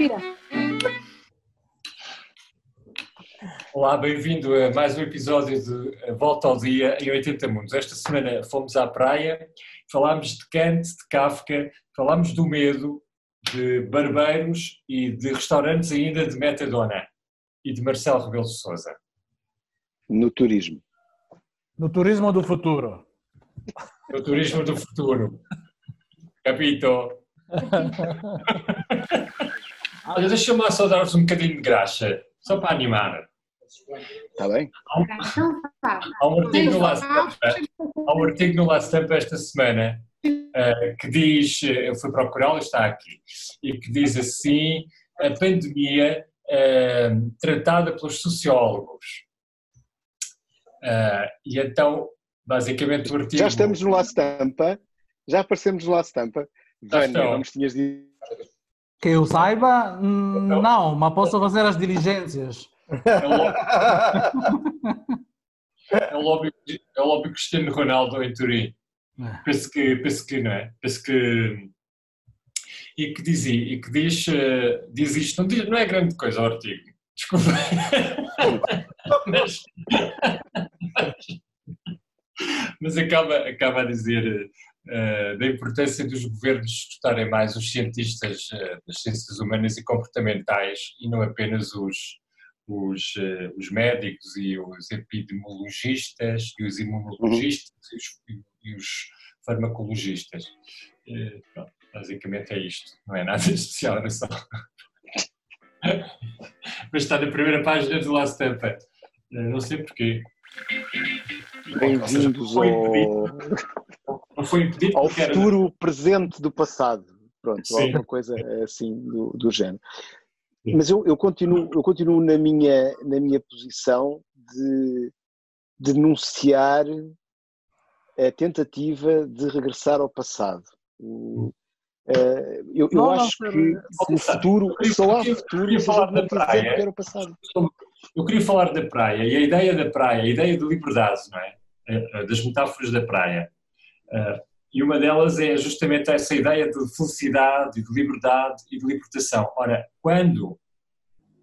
Respira. Olá, bem-vindo a mais um episódio de Volta ao Dia em 80 Mundos. Esta semana fomos à praia, falámos de Kant, de Kafka, falámos do medo, de barbeiros e de restaurantes ainda de Metadona e de Marcelo Rebelo de Sousa. No turismo. No turismo do futuro. No turismo do futuro. Capito? Olha, deixa-me lá só dar-vos um bocadinho de graxa, só para animar. Está bem? Então, tá. Há um artigo no Last há um artigo no Last Stampa esta semana eh, que diz, eu fui procurá-lo, está aqui, e que diz assim, a pandemia eh, tratada pelos sociólogos. Eh, e então, basicamente o artigo... Já estamos no La Stampa, já aparecemos no La Stampa. Vânia, não nos tinhas dito. Que eu saiba, hum, não, mas posso fazer as diligências. É o é o lobby, é o lobby Cristiano Ronaldo em Turim. Penso que, penso que não é? Penso que. E que diz, e que diz, eh, diz isto, não, diz- não é grande coisa o artigo, desculpa. mas, mas acaba, acaba a dizer eh, da importância dos governos escutarem mais os cientistas eh, das ciências humanas e comportamentais e não apenas os, os, eh, os médicos e os epidemiologistas e os imunologistas e, os, e os farmacologistas. Eh, pronto, basicamente é isto, não é nada especial, era só. Mas está na primeira página do Last Stampa. Eh, Não sei porquê. Bem-vindos ao, Não foi impedido ao porque era- futuro presente do passado. Pronto, Sim. alguma coisa assim do, do género. Mas eu, eu continuo, eu continuo na, minha, na minha posição de denunciar a tentativa de regressar ao passado. O- eh, eu eu Não, não, acho espera. que o futuro, Eu só há queria- futuro queria se a falar não da praia. que era o passado. Eu queria falar da praia e a ideia da praia, a ideia de liberdade, não é? Eh, Das metáforas da praia. Eh, E uma delas é justamente essa ideia de felicidade, de liberdade e de libertação. Ora, quando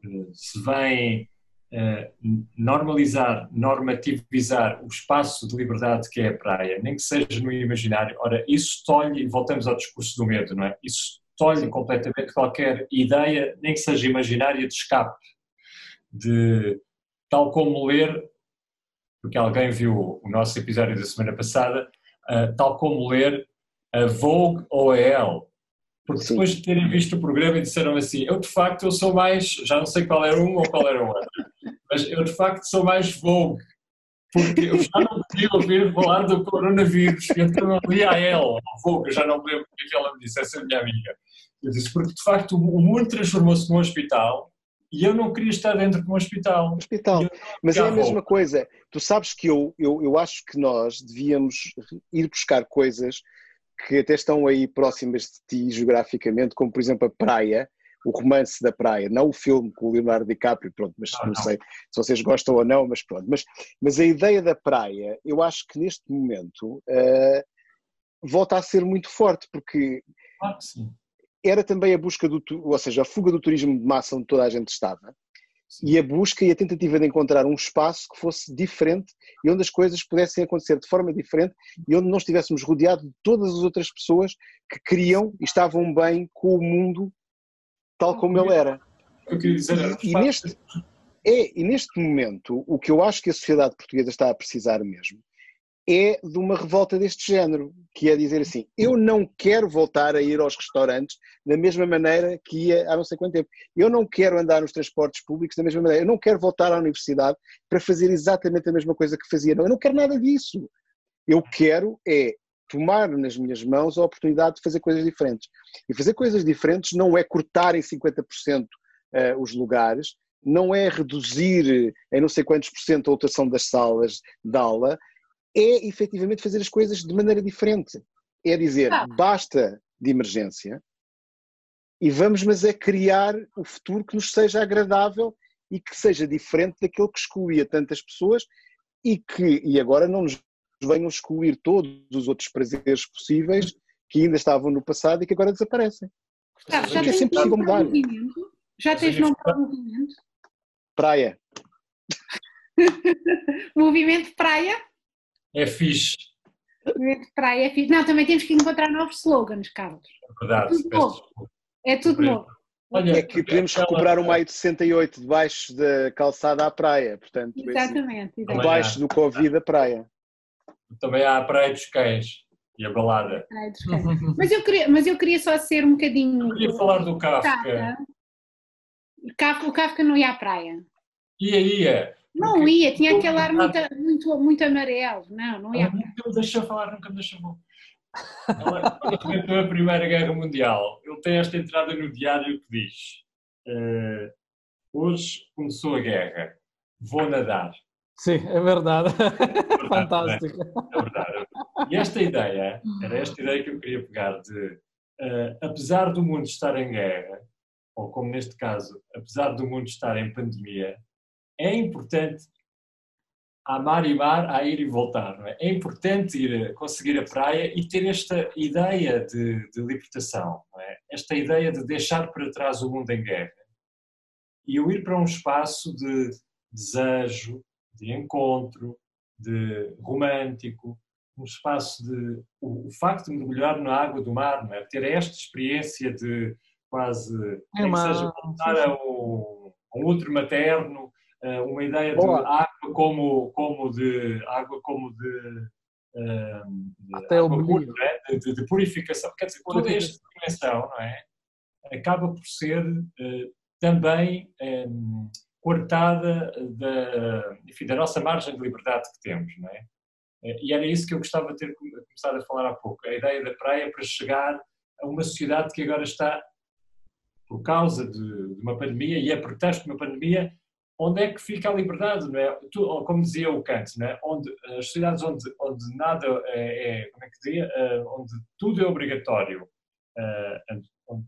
eh, se vem eh, normalizar, normativizar o espaço de liberdade que é a praia, nem que seja no imaginário, ora, isso tolhe, e voltamos ao discurso do medo, não é? Isso tolhe completamente qualquer ideia, nem que seja imaginária, de escape de tal como ler, porque alguém viu o nosso episódio da semana passada, ah, tal como ler a Vogue ou a Elle. Porque Sim. depois de terem visto o programa e disseram assim, eu de facto eu sou mais, já não sei qual era um ou qual era o outro, mas eu de facto sou mais Vogue, porque eu já não queria ouvir falar do coronavírus, então eu li a Elle, a Vogue, eu já não me lembro o que é ela me disse, essa é a minha amiga. Eu disse, porque de facto o mundo transformou-se num hospital e eu não queria estar dentro de um hospital. hospital. Mas é a mesma coisa. Tu sabes que eu, eu, eu acho que nós devíamos ir buscar coisas que até estão aí próximas de ti geograficamente, como por exemplo a praia, o romance da praia, não o filme com o Leonardo DiCaprio, pronto, mas Não, não, não. sei se vocês gostam ou não, mas pronto. Mas, mas a ideia da praia, eu acho que neste momento eh, volta a ser muito forte, porque Claro que sim. Era também a busca do, ou seja, a fuga do turismo de massa onde toda a gente estava e a busca e a tentativa de encontrar um espaço que fosse diferente e onde as coisas pudessem acontecer de forma diferente e onde não estivéssemos rodeados de todas as outras pessoas que queriam e estavam bem com o mundo tal como ele era. Eu queria dizer, E facto, neste, é, e neste momento, o que eu acho que a sociedade portuguesa está a precisar mesmo é de uma revolta deste género, que é dizer assim, eu não quero voltar a ir aos restaurantes da mesma maneira que ia há não sei quanto tempo. Eu não quero andar nos transportes públicos da mesma maneira. Eu não quero voltar à universidade para fazer exatamente a mesma coisa que fazia. Não, eu não quero nada disso. Eu quero é tomar nas minhas mãos a oportunidade de fazer coisas diferentes. E fazer coisas diferentes não é cortar em 50% eh, os lugares, não é reduzir em não sei quantos por cento a lotação das salas de aula, é efetivamente fazer as coisas de maneira diferente. É dizer, Ah. basta de emergência e vamos, mas é criar o futuro que nos seja agradável e que seja diferente daquele que excluía tantas pessoas e que, e agora não nos venham excluir todos os outros prazeres possíveis que ainda estavam no passado e que agora desaparecem. Gustavo, já É tens sempre possível mudar. Já tens nome para o movimento? Praia. Movimento Praia? É fixe, Movimento Praia é fixe. Não, também temos que encontrar novos slogans, Carlos. é verdade. Tudo peço novo. É tudo novo. Olha, É que podemos recuperar o maio de 68 debaixo da calçada à praia. Portanto, esse- Exatamente. exatamente. debaixo do Covid a praia. Também há a Praia dos Cães e a balada. Praia dos Cães. Mas eu queria, mas eu queria só ser um bocadinho. Eu queria falar do Kafka. Kafka. Kafka- O Kafka não ia à praia. Ia, ia. Não Porque- ia, tinha aquele ar muito, muito, muito amarelo. Não, não ia Ela nunca me deixou falar, nunca me deixou falar. Ela, enfrentou a Primeira Guerra Mundial, ele tem esta entrada no diário que diz: eh, Hoje começou a guerra, vou nadar. Sim, é verdade. Verdade, Fantástico. É verdade. E esta ideia, era esta ideia que eu queria pegar de, eh, apesar do mundo estar em guerra, ou como neste caso, apesar do mundo estar em pandemia, é importante a mar e mar, a ir e voltar. É? é importante ir conseguir a praia e ter esta ideia de, de libertação, é? esta ideia de deixar para trás o mundo em guerra e ir para um espaço de desejo, de encontro, de romântico, um espaço de. O, o facto de mergulhar na água do mar, é? ter esta experiência de quase. É uma- seja voltar a um, a um outro materno, uma ideia de Boa. água como, como de. água como de. eh, de Até água pura, brilho. não é? de, de- de purificação. Quer dizer, toda esta dimensão, não é? Acaba por ser eh, também eh, coartada da, enfim, da nossa margem de liberdade que temos, não é? Eh, E era isso que eu gostava de ter come- começado a falar há pouco, a ideia da praia para chegar a uma sociedade que agora está, por causa de, de uma pandemia e é pretexto de uma pandemia, onde é que fica a liberdade, não é? Tu, como dizia o Kant, não é? Onde, as sociedades onde, onde nada é, é, como é que dizia, Eh, onde tudo é obrigatório, eh, onde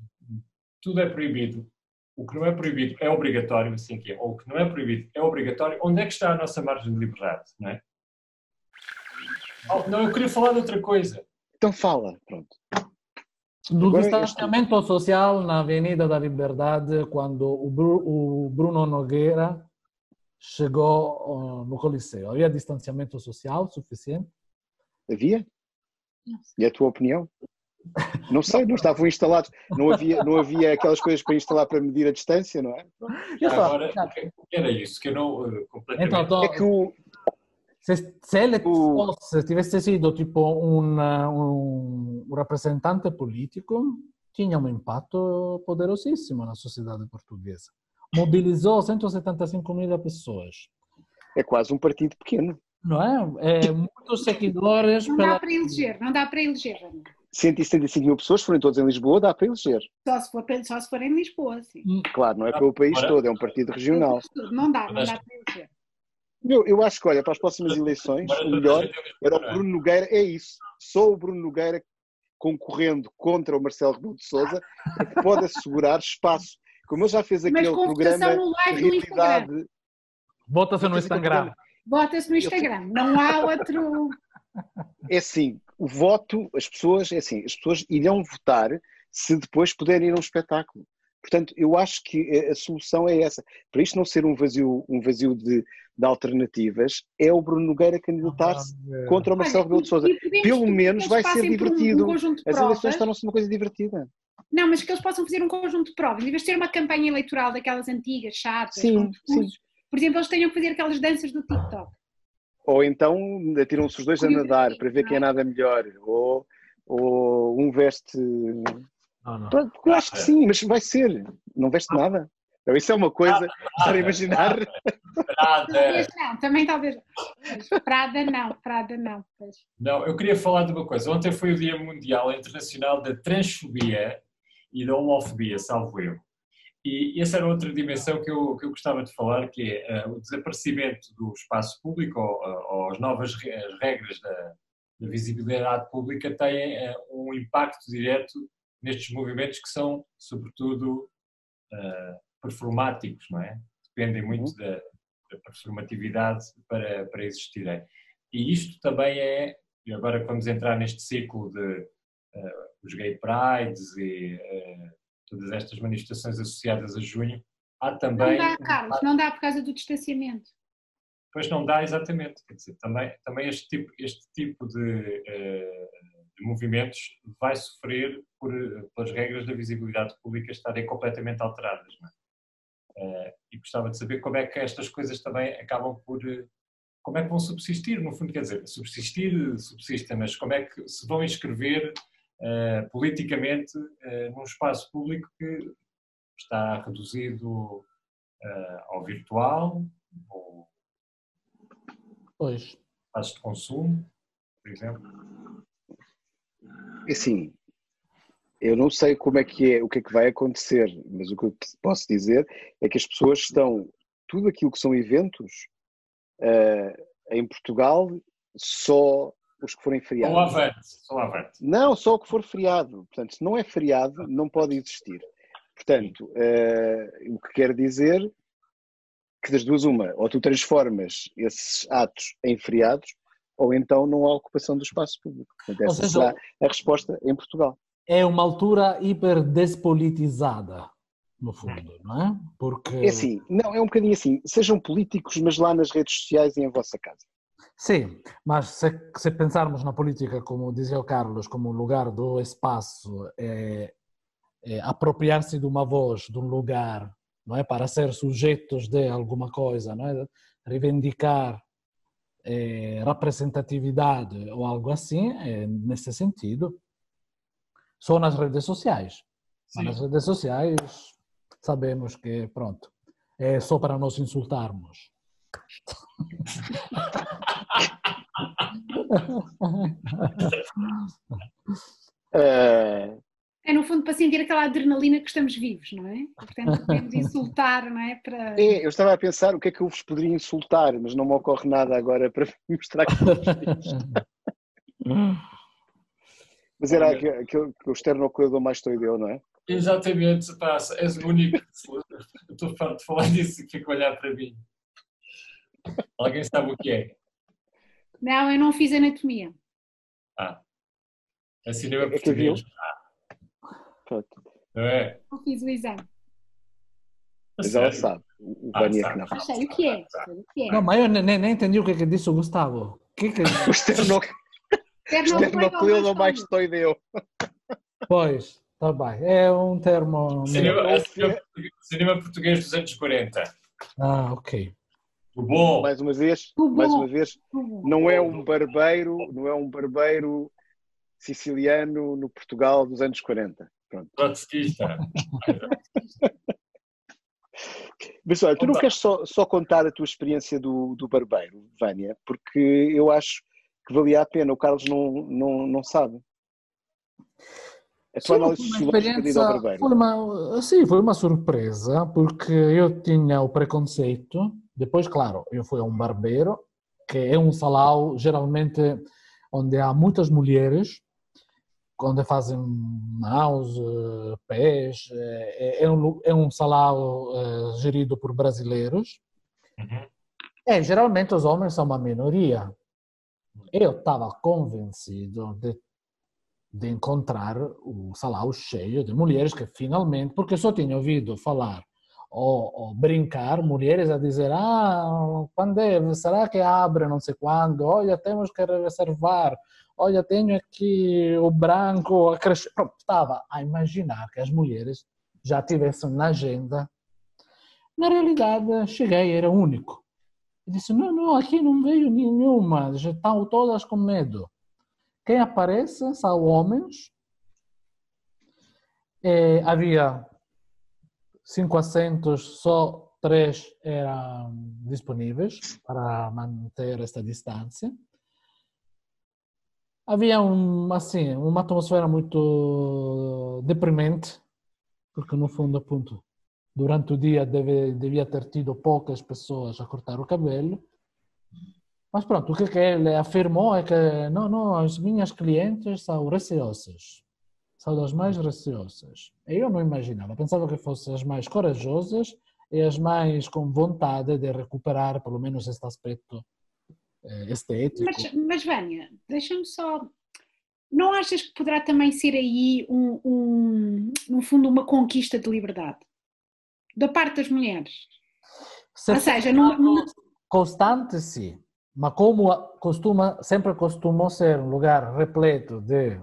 tudo é proibido, o que não é proibido é obrigatório, assim que é, ou o que não é proibido é obrigatório, onde é que está a nossa margem de liberdade, não é? Oh, não, eu queria falar de outra coisa. Então fala, pronto. Do Agora, distanciamento social na Avenida da Liberdade, quando o, Bru- o Bruno Nogueira chegou no Coliseu. Havia distanciamento social suficiente? Havia? E a tua opinião? Não sei, não estavam instalados, não havia, não havia aquelas coisas para instalar para medir a distância, não é? Agora, que era isso? Que eu não eh, completamente. Então, tô- É que o, se, se ele o- fosse, tivesse sido tipo un, un, un rappresentante politico, tinha um impatto poderosissimo na sociedade portuguesa. Mobilizou 175 mil pessoas. é quase um partido pequeno. Não é? é muitos seguidores Não dá pela... para eleger, não dá para eleger, Ana. 175 mil pessoas, foram todos em Lisboa, dá para eleger. Só se for, só se for em Lisboa, sim. Claro, não é pelo país Ora- todo, é um partido regional. Não dá, não dá para eleger. Eu, eu acho que, olha, para as próximas eleições, o melhor Lisboa, era o é? Bruno Nogueira, é isso. Só o Bruno Nogueira concorrendo contra o Marcelo Rebelo de Sousa é que pode assegurar espaço. Como ele já fez Mas aquele com programa votação no live do Instagram. Realidade. Vota-se no Instagram. Bota-se no Instagram. Não há outro. É assim, o voto, as pessoas, é assim, as pessoas irão votar se depois puderem ir a um espetáculo. Portanto, eu acho que a solução é essa. Para isto não ser um vazio, um vazio de, de alternativas, é o Bruno Nogueira candidatar-se contra o Marcelo Rebelo de Sousa. Pelo menos vai ser um- divertido. Um de As eleições tornam-se uma coisa divertida. Não, mas que eles possam fazer um conjunto de provas. Em vez de ter uma campanha eleitoral daquelas antigas, chatas, Sim, com discursos, por exemplo, eles tenham que fazer aquelas danças do TikTok. Ou então atiram-se os dois a nadar para ver quem é nada melhor. Ou, ou um veste. Não, não. Pronto, Eu acho que sim, mas vai ser. Não veste nada. Então, isso é uma coisa. Estar a imaginar. Nada. Talvez não, também talvez. Mas Prada não, Prada não. Pois. Não, eu queria falar de uma coisa. Ontem foi o Dia Mundial Internacional da Transfobia e da Homofobia, salvo eu. E essa era outra dimensão que eu, que eu gostava de falar, que é eh, o desaparecimento do espaço público ou, ou as novas re- as regras da, da visibilidade pública têm eh, um impacto direto nestes movimentos que são, sobretudo, eh, performáticos, não é? Dependem muito da, da performatividade para, para existirem. E isto também é, e agora que vamos entrar neste ciclo de eh, os gay prides e eh, todas estas manifestações associadas a junho, há também. Não dá, Carlos, não dá por causa do distanciamento. Pois não dá exatamente, quer dizer, também, também este tipo, este tipo de, de movimentos vai sofrer por, pelas regras da visibilidade pública estarem completamente alteradas. É? E gostava de saber como é que estas coisas também acabam por. Como é que vão subsistir, no fundo, quer dizer, subsistir, subsistem, mas como é que se vão inscrever uh, politicamente uh, num espaço público que está reduzido uh, ao virtual, ou Pois. espaços de consumo, por exemplo? Assim, eu não sei como é que é, o que é que vai acontecer, mas o que eu posso dizer é que as pessoas estão, tudo aquilo que são eventos uh, em Portugal, só os que forem feriados. Só avante, só avante. Não, só o que for feriado. Portanto, se não é feriado, não pode existir. Portanto, uh, o que quer dizer que das duas uma, ou tu transformas esses atos em feriados, ou então não há ocupação do espaço público. Portanto, essa seja, será a resposta em Portugal. É uma altura hiper despolitizada, no fundo, não é? Porque... É assim, não, é um bocadinho assim, sejam políticos, mas lá nas redes sociais e em vossa casa. Sim, mas se, se pensarmos na política, como dizia o Carlos, como lugar do espaço, é, é apropriar-se de uma voz, de um lugar, não é? Para ser sujeitos de alguma coisa, não é? Reivindicar é, representatividade ou algo assim, é, nesse sentido, só nas redes sociais. Sim. Nas redes sociais sabemos que, pronto, é só para nos insultarmos. é, é no fundo para sentir aquela adrenalina que estamos vivos, não é? Portanto, podemos insultar, não é? Para... É, eu estava a pensar o que é que eu vos poderia insultar, mas não me ocorre nada agora para mostrar que Mas era aquele, que o esternocleador mais toideu, não é? Exatamente, passa. És o único. Eu estou farto de falar disso e fico a olhar para mim. Alguém sabe o que é? Não, eu não fiz anatomia. Ah. É cinema é português. Pronto. É? Não fiz o exame. Mas ela sabe. O ah, Vânia que não. Ah, sei o que é. o que é. Não, mas eu nem, nem entendi o que, é que disse o Gustavo. O que, que... o esternocleado mais toideu. Pois, está bem. É um termo... Cinema, é cinema, cinema português dos anos 40. Ah, ok. O bom. Mais uma vez, mais uma vez, não é um barbeiro, não é um barbeiro siciliano no Portugal dos anos 40. Pronto. Trotskista. Mas olha, tu não queres só, só contar a tua experiência do, do barbeiro, Vânia, porque eu acho que valia a pena, o Carlos não, não, não sabe. A tua análise sociológica ao barbeiro. Foi uma, sim, foi uma surpresa, porque eu tinha o preconceito, depois, claro, eu fui a um barbeiro, que é um salão geralmente onde há muitas mulheres, onde fazem mãos, eh, pés, é, é, um, é um salão é, gerido por brasileiros. Uhum. É, geralmente os homens são uma minoria. Eu estava convencido de, de encontrar o salão cheio de mulheres que finalmente, porque só tinha ouvido falar ou, ou, brincar, mulheres a dizer, ah, quando é, será que abre não sei quando, olha, temos que reservar, olha, tenho aqui o branco a crescer. Pronto, estava a imaginar que as mulheres já tivessem na agenda. Na realidade, cheguei, era único. E disse, não, não, aqui não veio nenhuma, já estão todas com medo. Quem aparece são homens. E havia cinco assentos, só três eram disponíveis para manter esta distância havia um, assim, uma atmosfera muito deprimente, porque no fundo, ponto, durante o dia deve, devia ter tido poucas pessoas a cortar o cabelo. Mas pronto, o que, que ele afirmou é que não, não, as minhas clientes são receosas. São das mais receosas. Eu não imaginava, pensava que fossem as mais corajosas e as mais com vontade de recuperar pelo menos este aspecto eh, estético. Mas, mas Vânia, deixa-me só. Não achas que poderá também ser aí um, um, no fundo, uma conquista de liberdade da parte das mulheres. Se Ou seja, constante, sim, mas como costuma, sempre costumou ser um lugar repleto de.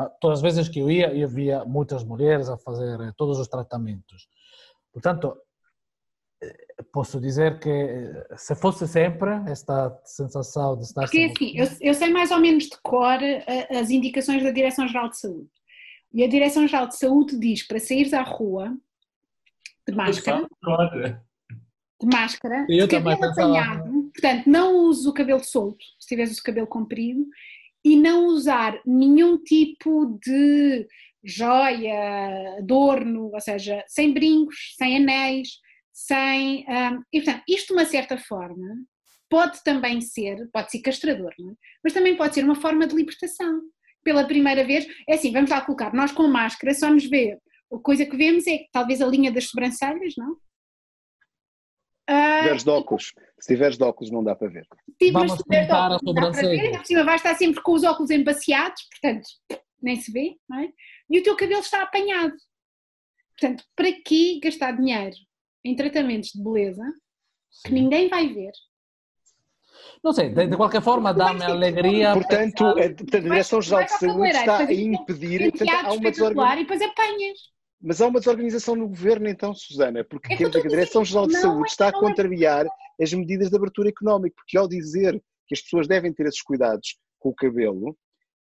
É? Todas as vezes que eu ia, eu via muitas mulheres a fazer eh, todos os tratamentos. Portanto, eh, posso dizer que eh, se fosse sempre esta sensação de estar... Porque assim, eu, eu, sei mais ou menos de cor as indicações da Direção-Geral de Saúde. E a Direção-Geral de Saúde diz para sair à rua de máscara. De máscara, eu de cabelo apanhado. Portanto, não use o cabelo solto, se tiveres o cabelo comprido, e não usar nenhum tipo de joia, adorno, ou seja, sem brincos, sem anéis, sem. Um, e portanto, isto de uma certa forma pode também ser, pode ser castrador, é? mas também pode ser uma forma de libertação. Pela primeira vez, é assim, vamos lá colocar, nós com máscara só nos vê a coisa que vemos é talvez a linha das sobrancelhas, não? Se tiveres de óculos, se tiveres de óculos não dá para ver. Sim, Vamos pintar a sobrancelha. Por cima vais estar sempre com os óculos embaciados, portanto, nem se vê, não é? E o teu cabelo está apanhado. Portanto, para que gastar dinheiro em tratamentos de beleza Sim. que ninguém vai ver? Não sei, de, de qualquer forma dá-me alegria. Portanto, a, a Direção-Geral de Saúde está a impedir. Portanto, há uma desorganização. E depois apanhas. Mas há uma desorganização no governo, então, Susana, porque é que a Direção-Geral de Saúde está a contrariar as medidas de abertura económica, porque ao dizer que as pessoas devem ter esses cuidados com o cabelo,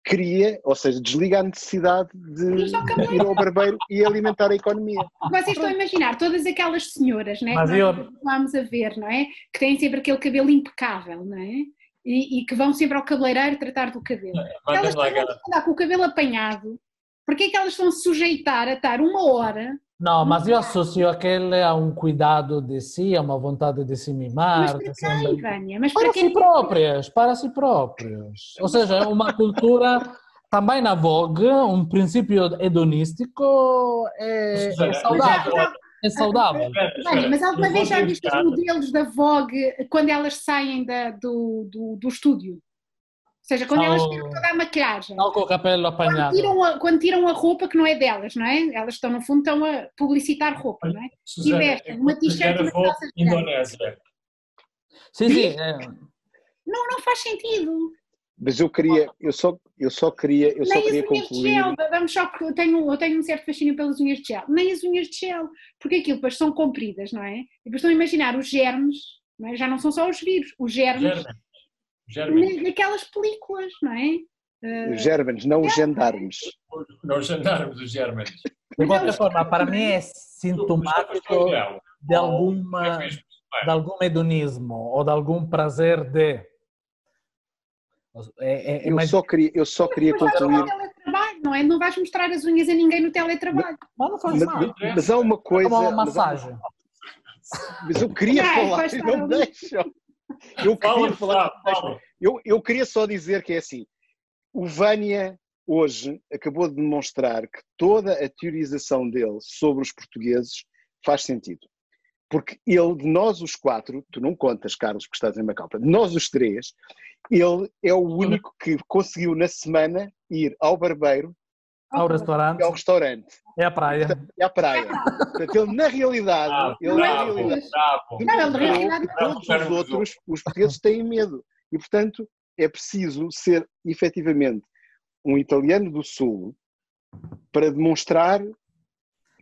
cria, ou seja, desliga a necessidade de ir ao barbeiro e alimentar a economia. Vocês estão a imaginar todas aquelas senhoras, né, Mas que nós eu... vamos a ver, não é? Que têm sempre aquele cabelo impecável, não é? E, e que vão sempre ao cabeleireiro tratar do cabelo. Elas estão a andar com o cabelo apanhado Porquê é que elas estão sujeitar a estar uma hora? Não, mas eu associo aquele a um cuidado de si, a uma vontade de se mimar. Mas para quem, Vânia? Mas para, para si próprias, para si próprios. Ou seja, é uma cultura também na vogue, um princípio hedonístico é, é saudável. É saudável. Vânia, mas alguma vez já viste os modelos da Vogue quando elas saem da, do, do, do estúdio? Seja, quando elas tiram toda a maquiagem. Não com o cabelo apanhado. Quando tiram, a, quando tiram a roupa que não é delas, não é? Elas estão, no fundo, estão a publicitar roupa, não é? Susana, e vestem uma t-shirt e uma Indonésia. Sim, sim. É. Não, não faz sentido. Mas eu queria, eu só, eu só queria, eu só queria concluir. Gel, vamos só que eu tenho, eu tenho um certo fascínio pelas unhas de gel. Nem as unhas de gel, porque aquilo depois são compridas, não é? E depois estão a imaginar os germes, não é? já não são só os vírus, os germes. Naquelas películas, não é? Uh, os germanos, não os gendarmes. Não os gendarmes, os germanos. De qualquer forma, para mim é sintomático de, alguma, de algum hedonismo ou de algum prazer de. É, é, é eu, só queria, eu só queria concluir. Não, é? não vais mostrar as unhas a ninguém no teletrabalho. Mas, não faz mas, mas há uma coisa. É uma massagem. Mas, mas eu queria falar, não deixam. Eu queria falar. Eu, eu queria só dizer que é assim: o Vânia hoje acabou de demonstrar que toda a teorização dele sobre os portugueses faz sentido. Porque ele, de nós os quatro, tu não contas, Carlos, porque estás em Macau, de nós os três, ele é o único que conseguiu na semana ir ao barbeiro, ao restaurante, ao restaurante. É a praia. É a praia. Portanto, ele na realidade, ah, ele bravo, na realidade, bravo. realidade todos os outros, os portugueses têm medo. E portanto, é preciso ser efetivamente um italiano do Sul para demonstrar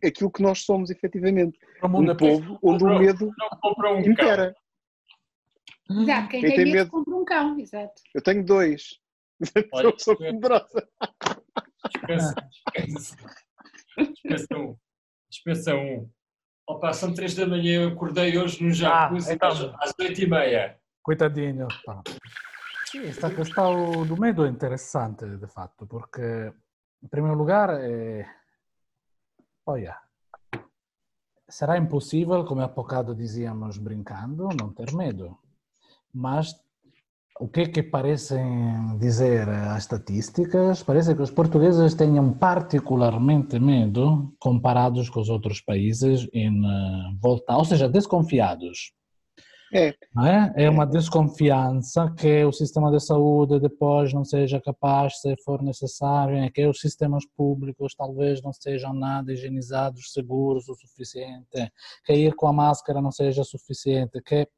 aquilo que nós somos efetivamente. Um povo onde o medo impera. Exato, quem, quem tem, medo, medo compra um cão, exato. Eu tenho dois. Olha, eu sou poderosa. Dispensa, dispensa. Dispensa um. Dispensa um. Opa, são três da manhã, eu acordei hoje no jacuzzi ah, então... às oito e meia. Coitadinho. Pá. Sim, esta questão do medo é interessante, de fato, porque, em primeiro lugar, é... olha, será impossível, como há bocado dizíamos brincando, não ter medo. Mas o que é que parecem dizer as estatísticas? Parece que os portugueses tenham particularmente medo comparados com os outros países em eh, voltar, ou seja, desconfiados. É. É? é uma desconfiança que o sistema de saúde depois não seja capaz, se for necessário, que os sistemas públicos talvez não sejam nada higienizados, seguros o suficiente, que ir com a máscara não seja suficiente, que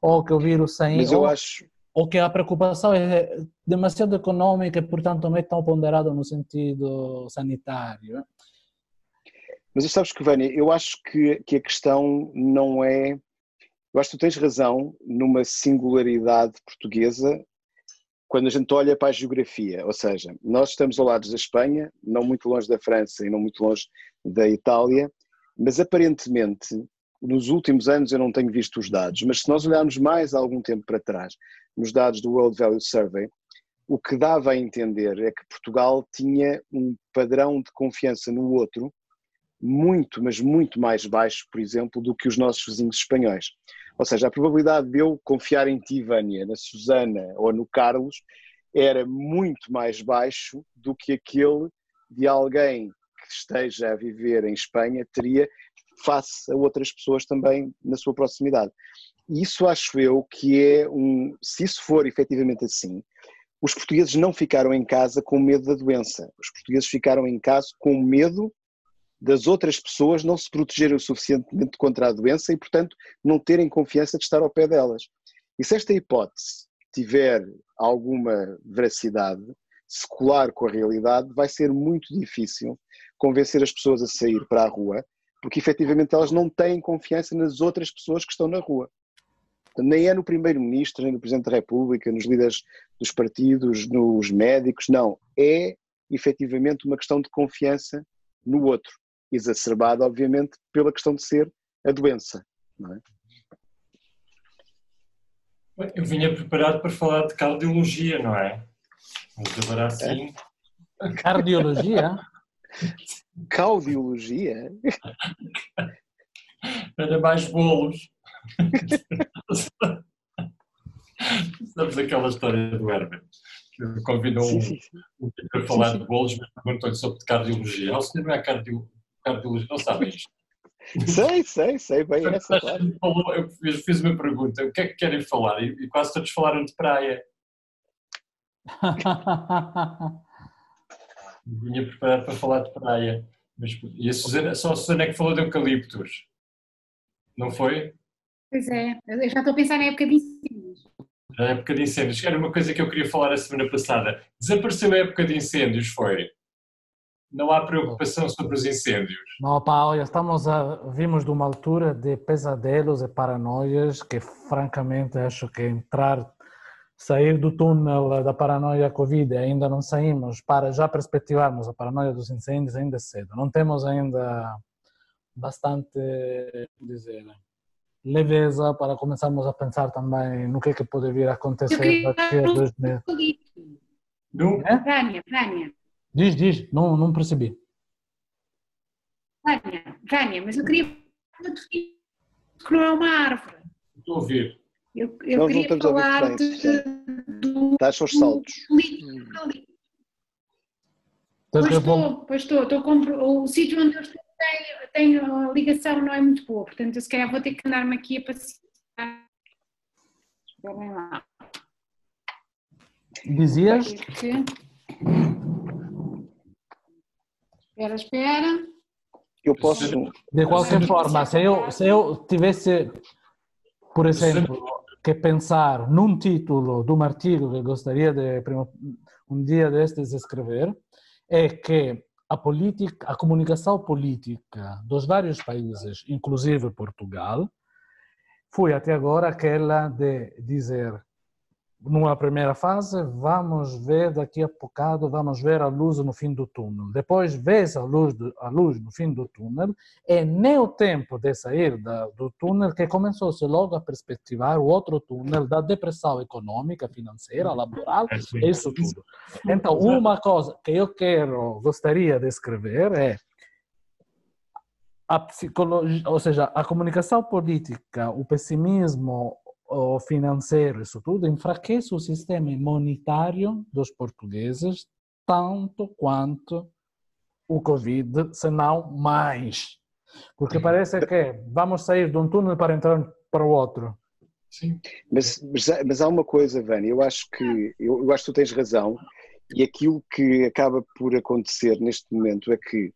ou que o vírus sem Mas eu acho ou que a preocupação é demasiado econômica e, portanto, não é tão ponderada no sentido sanitário. Mas sabes que, Vânia, eu acho que, que a questão não é eu acho que tu tens razão numa singularidade portuguesa quando a gente olha para a geografia, ou seja, nós estamos ao lado da Espanha, não muito longe da França e não muito longe da Itália, mas aparentemente, nos últimos anos eu não tenho visto os dados, mas se nós olharmos mais algum tempo para trás, nos dados do World Value Survey, o que dava a entender é que Portugal tinha um padrão de confiança no outro muito, mas muito mais baixo, por exemplo, do que os nossos vizinhos espanhóis. Ou seja, a probabilidade de eu confiar em ti, Vânia, na Susana ou no Carlos era muito mais baixo do que aquele de alguém que esteja a viver em Espanha teria face a outras pessoas também na sua proximidade. E isso acho eu que é um. Se isso for efetivamente assim, os portugueses não ficaram em casa com medo da doença. Os portugueses ficaram em casa com medo das outras pessoas não se protegerem o suficientemente contra a doença e, portanto, não terem confiança de estar ao pé delas. E se esta hipótese tiver alguma veracidade, secular com a realidade, vai ser muito difícil convencer as pessoas a sair para a rua, porque efetivamente elas não têm confiança nas outras pessoas que estão na rua. Nem é no Primeiro-Ministro, nem no Presidente da República, nos líderes dos partidos, nos médicos, não. É efetivamente uma questão de confiança no outro exacerbada, obviamente, pela questão de ser a doença. Não é? Eu vinha preparado para falar de cardiologia, não é? Mas agora assim. É. Cardiologia? Cardiologia? Era mais bolos. Sabes aquela história do Herbert? Que convidou sim, sim, sim. um para falar de bolos, mas perguntou-lhe sobre cardiologia. O senhor não é cardio, cardiologia, não sabem isto? Sei, sei, sei bem essa, claro. Eu fiz uma pergunta, o que é que querem falar? E quase todos falaram de praia. Vinha preparado para falar de praia. Mas, e a Susana, só a Susana é que falou de eucaliptos. Não foi? Pois é, eu já estou a pensar na época de incêndios. Na época de incêndios. Era uma coisa que eu queria falar a semana passada. Desapareceu a época de incêndios, foi? não há preocupação sobre os incêndios. Não, pá, olha, estamos a, vimos de uma altura de pesadelos e paranoias que, francamente, acho que entrar, sair do túnel da paranoia Covid, ainda não saímos, para já perspectivarmos a paranoia dos incêndios ainda é cedo. Não temos ainda bastante, dizer, leveza para começarmos a pensar também no que é que pode vir a acontecer daqui a dois meses. No? É? Vânia, Vânia. Diz, diz, não, não percebi. Vânia, Vânia, mas eu queria que não é uma árvore. Estou a ouvir. Eu, eu não, queria não falar de, do, Estás aos saltos. Pois estou, pois estou, estou com, o sítio onde eu estou tem, tem, a ligação não é muito boa, portanto eu se calhar vou ter que andar-me aqui a passear. Esperem lá. Dizias? Espera, espera. Eu posso. De qualquer forma, se eu, se eu tivesse, por exemplo, que pensar num título de um artigo que gostaria de um dia destes escrever, é que a política, a comunicação política dos vários países, inclusive Portugal, foi até agora aquela de dizer numa primeira fase, vamos ver daqui a bocado, vamos ver a luz no fim do túnel. Depois vês a luz, a luz no fim do túnel, e nem o tempo de sair da, do túnel que começou-se logo a perspectivar o outro túnel da depressão econômica, financeira, laboral, é isso tudo. Então, uma coisa que eu quero, gostaria de escrever é a psicologia, ou seja, a comunicação política, o pessimismo o financeiro, isso tudo, enfraquece o sistema imunitário dos portugueses tanto quanto o Covid, se não mais. Porque parece que vamos sair de um túnel para entrar para o outro. Sim. Mas, mas, mas, há uma coisa, Vânia, eu acho que eu, eu acho que tu tens razão e aquilo que acaba por acontecer neste momento é que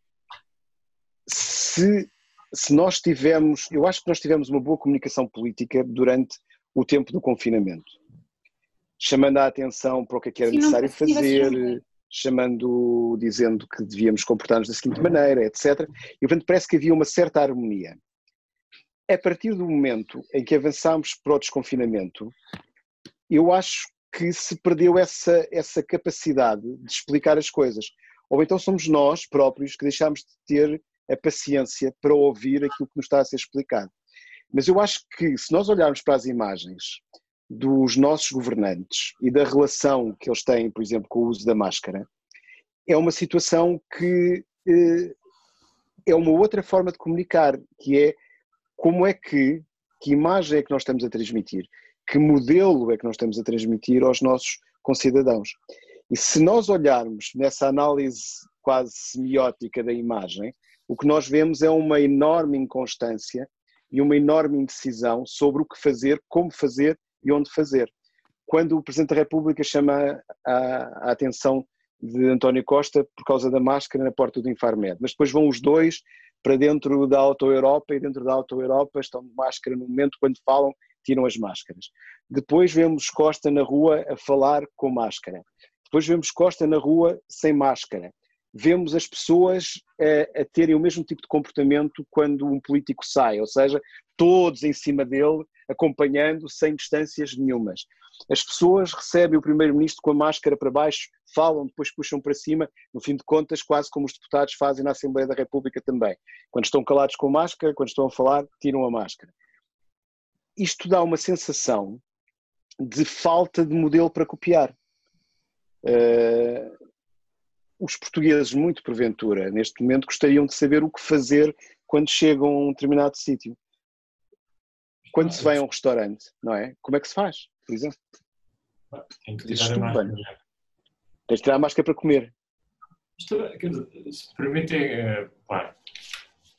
se, se nós tivemos, eu acho que nós tivemos uma boa comunicação política durante o tempo do confinamento, chamando a atenção para o que, é que era Sim, necessário fazer, chamando, dizendo que devíamos comportar-nos da seguinte maneira, etc. E portanto parece que havia uma certa harmonia. A partir do momento em que avançámos para o desconfinamento, eu acho que se perdeu essa, essa capacidade de explicar as coisas. Ou então somos nós próprios que deixámos de ter a paciência para ouvir aquilo que nos está a ser explicado. Mas eu acho que se nós olharmos para as imagens dos nossos governantes e da relação que eles têm, por exemplo, com o uso da máscara, é uma situação que eh, é uma outra forma de comunicar, que é como é que, que imagem é que nós estamos a transmitir, que modelo é que nós estamos a transmitir aos nossos concidadãos. E se nós olharmos nessa análise quase semiótica da imagem, o que nós vemos é uma enorme inconstância e uma enorme indecisão sobre o que fazer, como fazer e onde fazer. Quando o Presidente da República chama a, a atenção de António Costa por causa da máscara na porta do Infarmed, mas depois vão os dois para dentro da Auto-Europa e dentro da Auto-Europa estão de máscara no momento quando falam tiram as máscaras. Depois vemos Costa na rua a falar com máscara. Depois vemos Costa na rua sem máscara vemos as pessoas a, a, terem o mesmo tipo de comportamento quando um político sai, ou seja, todos em cima dele, acompanhando, sem distâncias nenhumas. As pessoas recebem o primeiro-ministro com a máscara para baixo, falam, depois puxam para cima, no fim de contas, quase como os deputados fazem na Assembleia da República também. Quando estão calados com a máscara, quando estão a falar, tiram a máscara. Isto dá uma sensação de falta de modelo para copiar. Uh, os portugueses, muito porventura, neste momento, gostariam de saber o que fazer quando chegam a um determinado sítio. Quando se vai a um restaurante, não é? Como é que se faz, por exemplo? Tem que tirar a máscara. Tens de tirar a máscara para comer. Isto, se permitem, claro,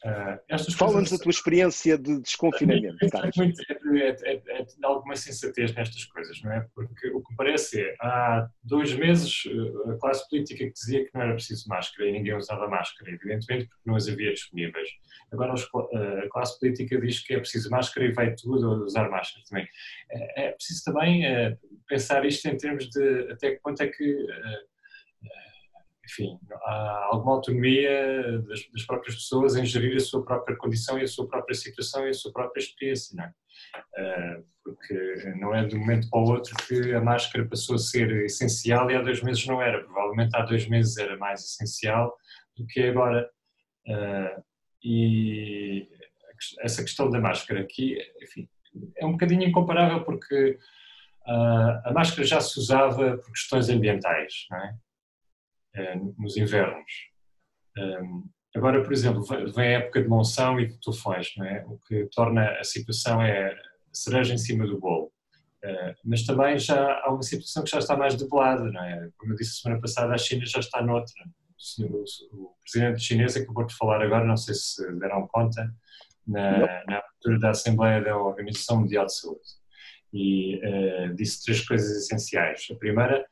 Uh, Fala-nos da tua experiência de desconfinamento. É, muito, é, é, é, de alguma sensatez nestas coisas, não é? Porque o que parece é, há dois meses a classe política que dizia que não era preciso máscara e ninguém usava máscara, evidentemente porque não as havia disponíveis. Agora a classe política diz que é preciso máscara e vai tudo usar máscara também. É, preciso também pensar isto em termos de até que ponto é que enfim, há alguma autonomia das, das, próprias pessoas em gerir a sua própria condição e a sua própria situação e a sua própria experiência, não é? Uh, porque não é de um momento para o outro que a máscara passou a ser essencial e há dois meses não era. Provavelmente há dois meses era mais essencial do que é agora. Uh, e essa questão da máscara aqui, enfim, é um bocadinho incomparável porque uh, a máscara já se usava por questões ambientais, não é? Eh, nos invernos. Agora, por exemplo, vem a época de monção e de tufões, não é? o que torna a situação é cereja em cima do bolo. Uh, mas também já há uma situação que já está mais debelada, não é? Como eu disse semana passada, a China já está noutra. O presidente chinês acabou de falar agora, não sei se deram conta, na, na abertura da Assembleia da Organização Mundial de Saúde. E uh, disse três coisas essenciais. A primeira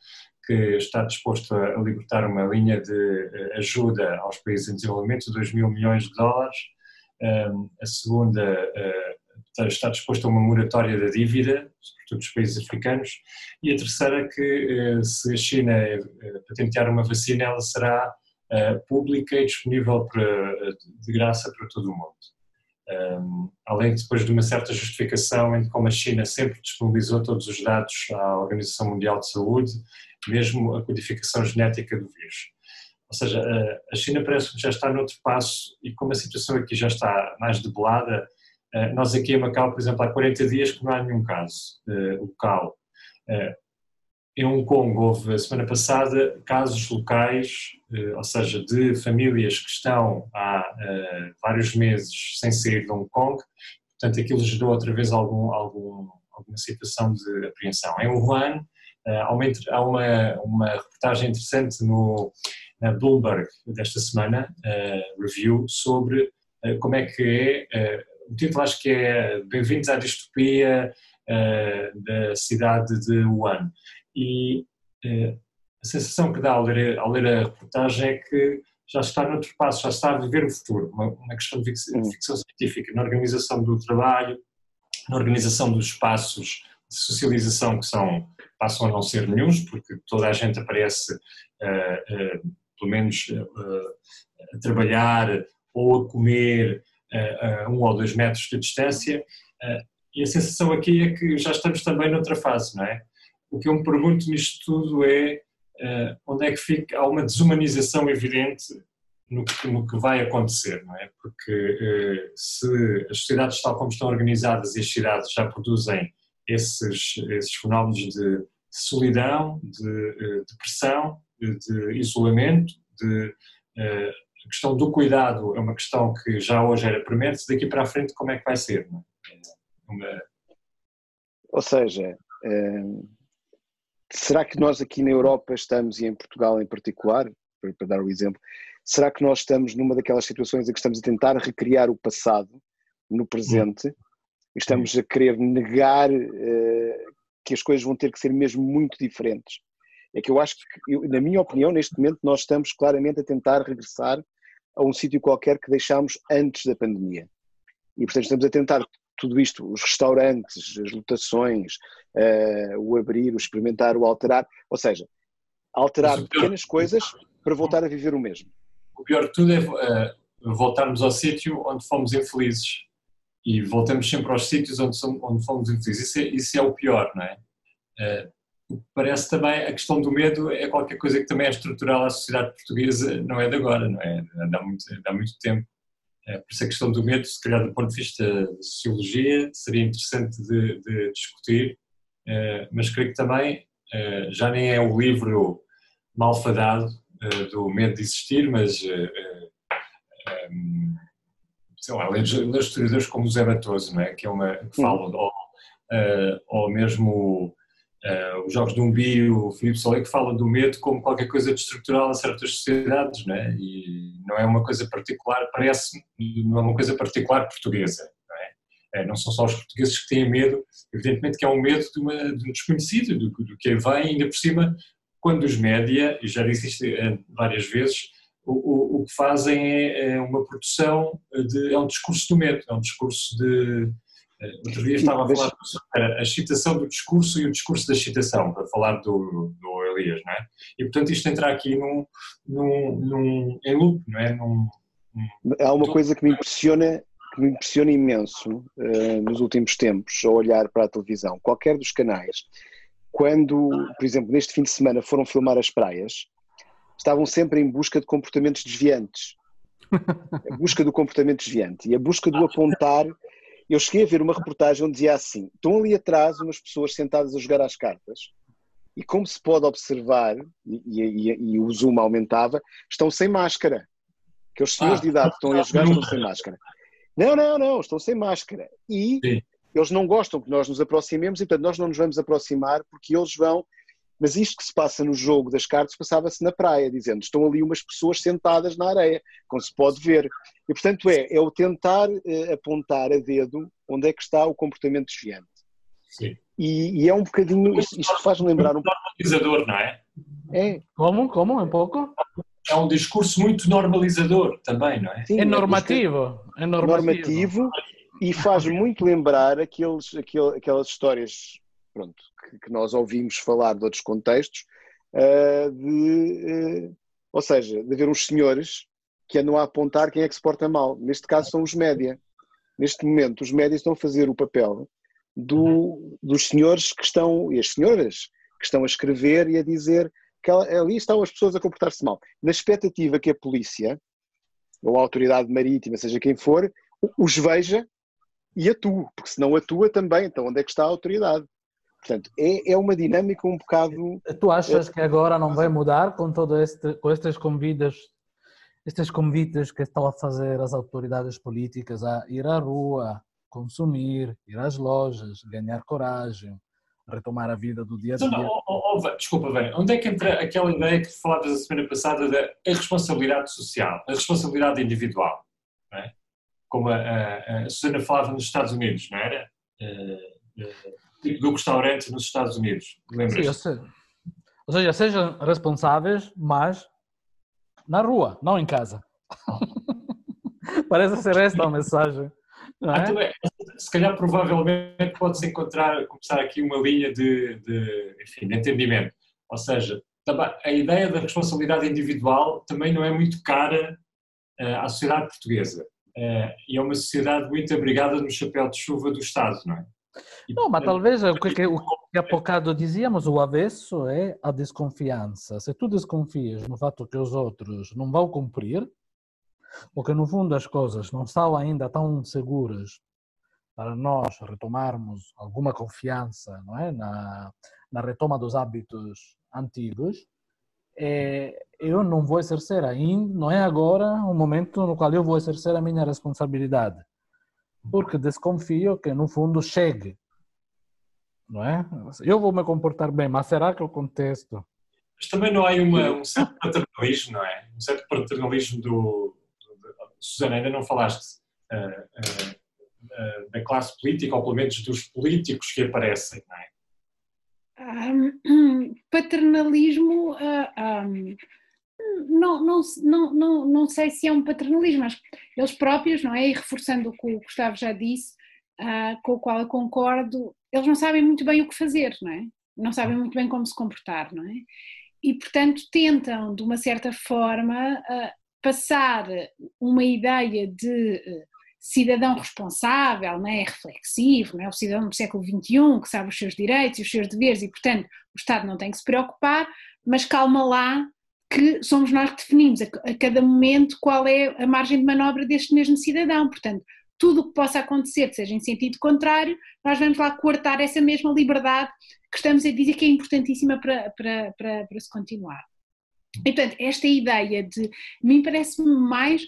que está disposto a libertar uma linha de eh, ajuda aos países em desenvolvimento de 2 mil milhões de dólares. A segunda eh, está disposto a uma moratória da dívida, sobretudo dos países africanos. E a terceira que, eh, se a China patentear uma vacina, ela será pública e disponível de graça para todo o mundo. Um, além de depois de uma certa justificação em como a China sempre disponibilizou todos os dados à Organização Mundial de Saúde mesmo a codificação genética do vírus. Ou seja, a China parece que já está noutro passo e como a situação aqui já está mais debelada, eh, nós aqui em Macau, por exemplo, há 40 dias que não há nenhum caso local. Uh, em Hong Kong houve, a semana passada, casos locais, ou seja, de famílias que estão há vários meses sem sair de Hong Kong, portanto aquilo gerou outra vez algum, algum, alguma situação de apreensão. Em Wuhan, eh, há uma, há uma, uma reportagem interessante no, na Bloomberg desta semana, uh, review, sobre uh, como é que é, uh, o título acho que é Bem-vindos à distopia, da cidade de Wuhan. E a sensação que dá ao ler, ao ler a reportagem é que já está noutro passo, já está a viver o futuro, uma, uma questão de ficção, de ficção científica, na organização do trabalho, na organização dos espaços de socialização que são, passam a não ser nenhums, porque toda a gente aparece, uh, uh, pelo menos, uh, a trabalhar ou a comer a um ou dois metros de distância, e a sensação aqui é que já estamos também noutra fase, não é? O que eu me pergunto nisto tudo é onde é que fica, há uma desumanização evidente no que, no que vai acontecer, não é? Porque se as sociedades tal como estão organizadas e as cidades já produzem esses, esses fenómenos de, solidão, de uh, depressão, de, isolamento, de a questão do cuidado é uma questão que já hoje era premente, daqui para a frente como é que vai ser? É? Uma... Ou seja, será que nós aqui na Europa estamos, e em Portugal em particular, para, dar o exemplo, será que nós estamos numa daquelas situações em que estamos a tentar recriar o passado no presente estamos a querer negar uh, que as coisas vão ter que ser mesmo muito diferentes? É que eu acho que, eu, na minha opinião, neste momento nós estamos claramente a tentar regressar a um sítio qualquer que deixámos antes da pandemia. E portanto estamos a tentar tudo isto, os restaurantes, as lotações, uh, o abrir, o experimentar, o alterar, ou seja, alterar pequenas coisas para voltar a viver o mesmo. O pior de tudo é uh, voltarmos ao sítio onde fomos infelizes e voltamos sempre aos sítios onde, somos, onde fomos infelizes. Isso é, isso é o pior, não é? Uh, parece também a questão do medo é qualquer coisa que também é estrutural à sociedade portuguesa, não é de agora, não é? Há muito, há muito tempo. É, por isso a questão do medo, se calhar do ponto de vista de sociologia, seria interessante de, de discutir, é, mas creio que também já nem é o livro malfadado do medo de existir, mas sei lá, historiadores como o Zé Batoso, não é? que, é uma, que falam, ou, ou mesmo Uh, os jogos de um bio, o Filipe Soleil, que fala do medo como qualquer coisa de estrutural a certas sociedades, né? e não é uma coisa particular, parece não é uma coisa particular portuguesa. Não, é? É, não são só os portugueses que têm medo, evidentemente que é um medo de, uma, de um desconhecido, do, do que vem, ainda por cima, quando os média, e já disse isto várias vezes, o, o, o que fazem é, é uma produção, de, é um discurso do medo, é um discurso de Outro dia estava a falar sobre a excitação do discurso e o discurso da excitação, para falar do, do Elias, não é? E portanto isto entra aqui num, num, num, em loop, não é? Num, Há uma coisa que me impressiona, que me impressiona imenso uh, nos últimos tempos, ao olhar para a televisão, qualquer dos canais, quando, por exemplo, neste fim de semana foram filmar as praias, estavam sempre em busca de comportamentos desviantes. A busca do comportamento desviante e a busca do apontar eu cheguei a ver uma reportagem onde dizia assim: estão ali atrás umas pessoas sentadas a jogar às cartas, e como se pode observar, e, e, e o zoom aumentava, estão sem máscara. Aqueles senhores ah, de idade que estão a jogar estão sem máscara. Não, não, não, estão sem máscara. E Sim. eles não gostam que nós nos aproximemos, e portanto nós não nos vamos aproximar porque eles vão mas isto que se passa no jogo das cartas passava-se na praia, dizendo estão ali umas pessoas sentadas na areia, como se pode ver. E portanto é, é o tentar uh, apontar a dedo onde é que está o comportamento desviante. Sim. E, e é um bocadinho, isto, isto faz-me lembrar um normalizador, não é? É. Como? Como? Um pouco? É um discurso muito normalizador também, não é? Sim, é normativo. É normativo. normativo e faz muito lembrar aqueles, aquel, aquelas histórias pronto, que, nós ouvimos falar de outros contextos, uh, de, uh, ou seja, de haver uns senhores que andam a apontar quem é que se porta mal. Neste caso são os média. Neste momento, os médias estão a fazer o papel do, dos senhores que estão, e as senhoras, que estão a escrever e a dizer que ali estão as pessoas a comportar-se mal. Na expectativa que a polícia, ou a autoridade marítima, seja quem for, os veja e atue, porque se não atua também, então onde é que está a autoridade? Portanto, é, é uma dinâmica um bocado. Tu achas que agora não vai mudar com todo este, com estes convites, estes convites que estão a fazer as autoridades políticas a ir à rua, consumir, ir às lojas, ganhar coragem, retomar a vida do dia a dia? Não, não, oh, oh, desculpa, bem, onde é que entra aquela ideia que falavas a semana passada da responsabilidade social, a responsabilidade individual, não é? Como a, a, a Susana falava nos Estados Unidos, não era? Uh, uh tipo do restaurante nos Estados Unidos. Lembras? Sim, ou seja, sejam responsáveis, mas na rua, não em casa. Parece ser esta a mensagem. É? Ah, então é, se calhar provavelmente pode-se encontrar, começar aqui uma linha de, de, enfim, de entendimento. Ou seja, a ideia da responsabilidade individual também não é muito cara uh, à sociedade portuguesa. Uh, e é uma sociedade muito abrigada no chapéu de chuva do Estado, não é? Não, mas talvez o que, o que há bocado dizíamos, o avesso é a desconfiança. Se tu desconfias no fato que os outros não vão cumprir, ou que no fundo as coisas não estão ainda tão seguras para nós retomarmos alguma confiança não é? na, na retoma dos hábitos antigos, é, eu não vou exercer ainda, não é agora o momento no qual eu vou exercer a minha responsabilidade, porque desconfio que no fundo chegue, não é? Eu vou me comportar bem, mas será que o contexto? Mas também não há uma, um certo paternalismo, não é? Um certo paternalismo do, do Susana, ainda não falaste uh, uh, uh, da classe política, ou pelo menos dos políticos que aparecem, não é? um, paternalismo, uh, um, não, não, não, não, não sei se é um paternalismo, mas eles próprios, não é? E reforçando o que o Gustavo já disse, uh, com o qual eu concordo, eles não sabem muito bem o que fazer, não é? Não sabem muito bem como se comportar, não é? E, portanto, tentam, de uma certa forma, uh, passar uma ideia de cidadão responsável, né, reflexivo, né, o cidadão do século XXI que sabe os seus direitos e os seus deveres e, portanto, o Estado não tem que se preocupar, mas calma lá que somos nós que definimos a, a cada momento qual é a margem de manobra deste mesmo cidadão, portanto, tudo o que possa acontecer, seja em sentido contrário, nós vamos lá cortar essa mesma liberdade que estamos a dizer que é importantíssima para, para, para, para se continuar. E, portanto, esta ideia de, mim parece-me mais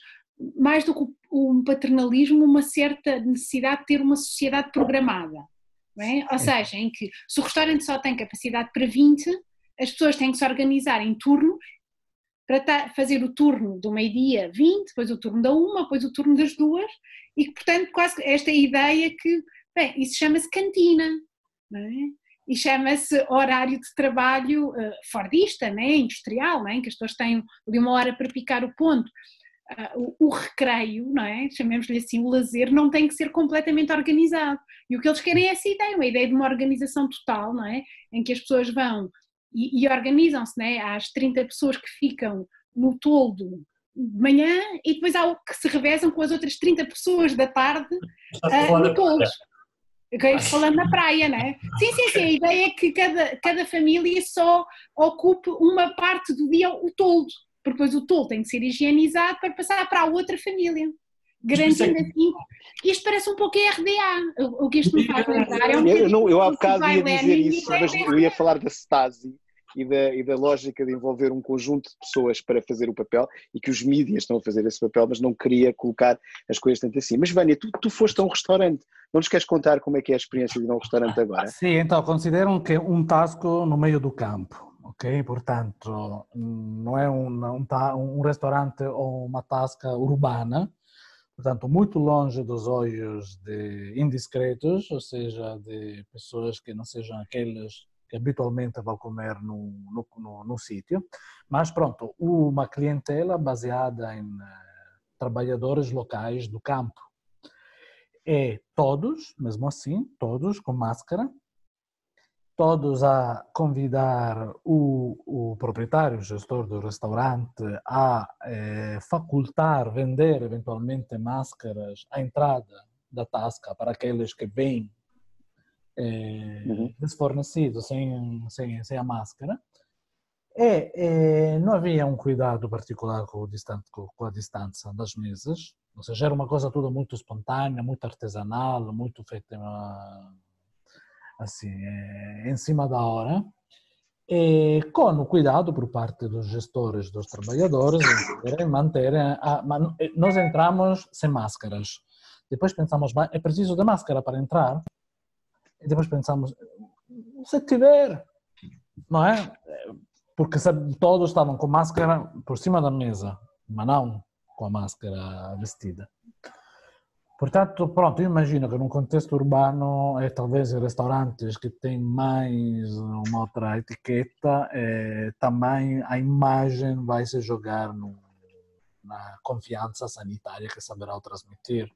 mais do que um paternalismo, uma certa necessidade de ter uma sociedade programada. É? Ou seja, em que se o restaurante só tem capacidade para 20, as pessoas têm que se organizar em turnos para fazer o turno do meio-dia 20, depois o turno da uma, depois o turno das duas, e que, portanto, quase esta ideia que, bem, isso chama-se cantina, não é? E chama-se horário de trabalho uh, fordista, né? industrial, não é? que as pessoas têm ali uma hora para picar o ponto uh, o, o, recreio, não é? Chamemos-lhe assim, o lazer, não tem que ser completamente organizado. E o que eles querem é essa ideia, uma ideia de uma organização total, não é? Em que as pessoas vão e, e organizam-se, não é? Há as 30 pessoas que ficam no toldo de manhã e depois há o que se revezam com as outras 30 pessoas da tarde uh, no toldo. Okay? Falando na praia, né? Sim, sim, sim. A ideia é que cada, cada família só ocupe uma parte do dia o toldo porque depois o tolo tem que ser higienizado para passar para a outra família. Garantindo é assim. Isto parece um pouco RDA. O que isto me faz lembrar é um Eu, não, eu há bocado ia dizer isso, mas eu ia falar da Stasi. E da, e da, lógica de envolver um conjunto de pessoas para fazer o papel e que os mídias estão a fazer esse papel, mas não queria colocar as coisas tanto assim. Mas Vânia, tu, tu foste a um restaurante, não nos queres contar como é que é a experiência de ir a um restaurante agora? Sim, então consideram que um tasco no meio do campo ok? Portanto, não é um, um, um restaurante ou uma tasca urbana, portanto, muito longe dos olhos de indiscretos, ou seja, de pessoas que não sejam aqueles que habitualmente vão comer no, no, no, no sítio, mas pronto, uma clientela baseada em uh, trabalhadores locais do campo. E todos, mesmo assim, todos com máscara, todos a convidar o, o proprietário, o gestor do restaurante, a eh, facultar, vender eventualmente máscaras à entrada da tasca para aqueles que vêm eh, uhum. desfornecidos sem, sem, sem a máscara. E eh, não havia um cuidado particular com, distante, com, com a distância das mesas, ou seja, era uma coisa tudo muito espontânea, muito artesanal, muito feita assim, em cima da hora, e com o cuidado por parte dos gestores, dos trabalhadores, em manter a, nós entramos sem máscaras. Depois pensamos, é preciso de máscara para entrar? E depois pensamos, se tiver, não é? Porque todos estavam com máscara por cima da mesa, mas não com a máscara vestida. Portanto, pronto, eu imagino que num contexto urbano é talvez restaurantes que têm mais uma outra etiqueta, é, também a imagem vai se jogar no, na confiança sanitária que saberá transmitir.